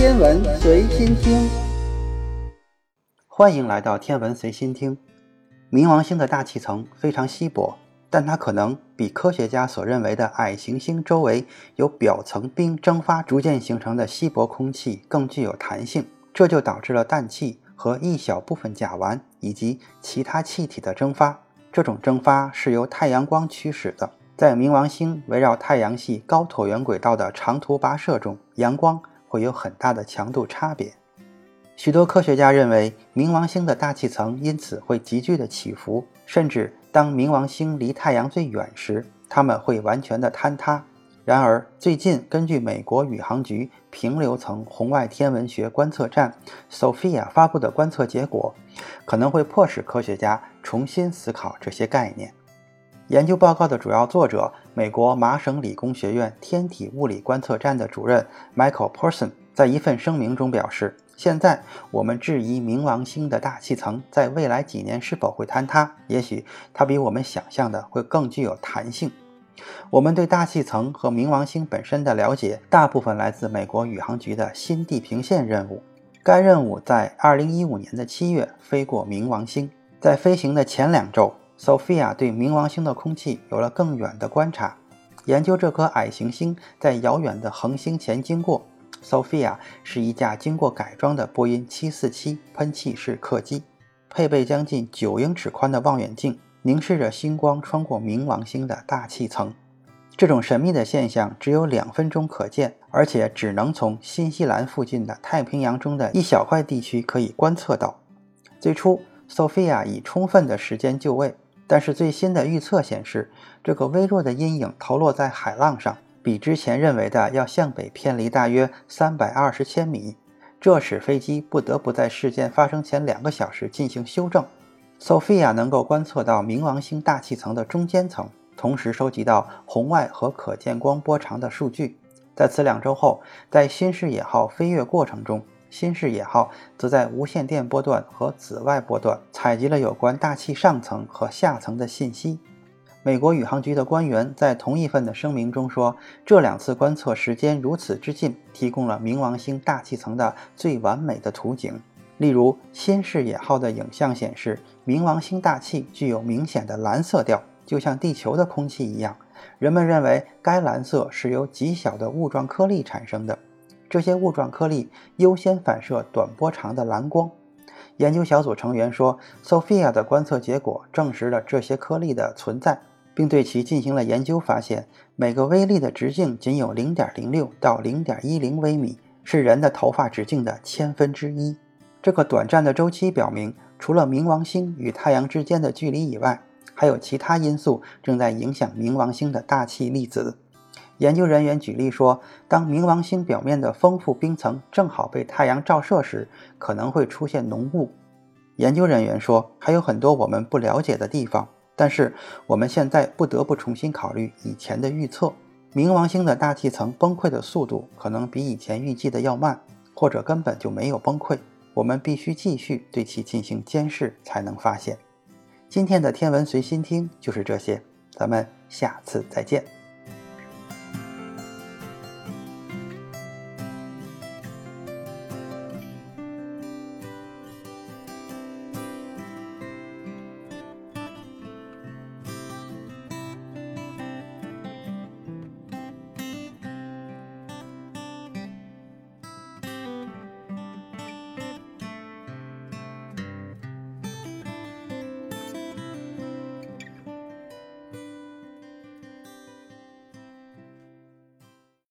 天文随心听，欢迎来到天文随心听。冥王星的大气层非常稀薄，但它可能比科学家所认为的矮行星周围由表层冰蒸发逐渐形成的稀薄空气更具有弹性，这就导致了氮气和一小部分甲烷以及其他气体的蒸发。这种蒸发是由太阳光驱使的。在冥王星围绕太阳系高椭圆轨道的长途跋涉中，阳光会有很大的强度差别。许多科学家认为，冥王星的大气层因此会急剧的起伏，甚至当冥王星离太阳最远时，它们会完全的坍塌。然而，最近根据美国宇航局平流层红外天文学观测站 SOFIA 发布的观测结果，可能会迫使科学家重新思考这些概念。研究报告的主要作者，美国麻省理工学院天体物理观测站的主任 Michael Person 在一份声明中表示。现在我们质疑冥王星的大气层在未来几年是否会坍塌。也许它比我们想象的会更具有弹性。我们对大气层和冥王星本身的了解，大部分来自美国宇航局的新地平线任务。该任务在2015年的七月飞过冥王星。在飞行的前两周，Sophia 对冥王星的空气有了更远的观察，研究这颗矮行星在遥远的恒星前经过。Sophia 是一架经过改装的波音747喷气式客机，配备将近九英尺宽的望远镜，凝视着星光穿过冥王星的大气层。这种神秘的现象只有两分钟可见，而且只能从新西兰附近的太平洋中的一小块地区可以观测到。最初，Sophia 以充分的时间就位，但是最新的预测显示，这个微弱的阴影投落在海浪上。比之前认为的要向北偏离大约三百二十千米，这使飞机不得不在事件发生前两个小时进行修正。Sophia 能够观测到冥王星大气层的中间层，同时收集到红外和可见光波长的数据。在此两周后，在新视野号飞跃过程中，新视野号则在无线电波段和紫外波段采集了有关大气上层和下层的信息。美国宇航局的官员在同一份的声明中说：“这两次观测时间如此之近，提供了冥王星大气层的最完美的图景。例如，新视野号的影像显示，冥王星大气具有明显的蓝色调，就像地球的空气一样。人们认为该蓝色是由极小的雾状颗粒产生的，这些雾状颗粒优先反射短波长的蓝光。”研究小组成员说：“Sophia 的观测结果证实了这些颗粒的存在。”并对其进行了研究，发现每个微粒的直径仅有零点零六到零点一零微米，是人的头发直径的千分之一。这个短暂的周期表明，除了冥王星与太阳之间的距离以外，还有其他因素正在影响冥王星的大气粒子。研究人员举例说，当冥王星表面的丰富冰层正好被太阳照射时，可能会出现浓雾。研究人员说，还有很多我们不了解的地方。但是我们现在不得不重新考虑以前的预测。冥王星的大气层崩溃的速度可能比以前预计的要慢，或者根本就没有崩溃。我们必须继续对其进行监视，才能发现。今天的天文随心听就是这些，咱们下次再见。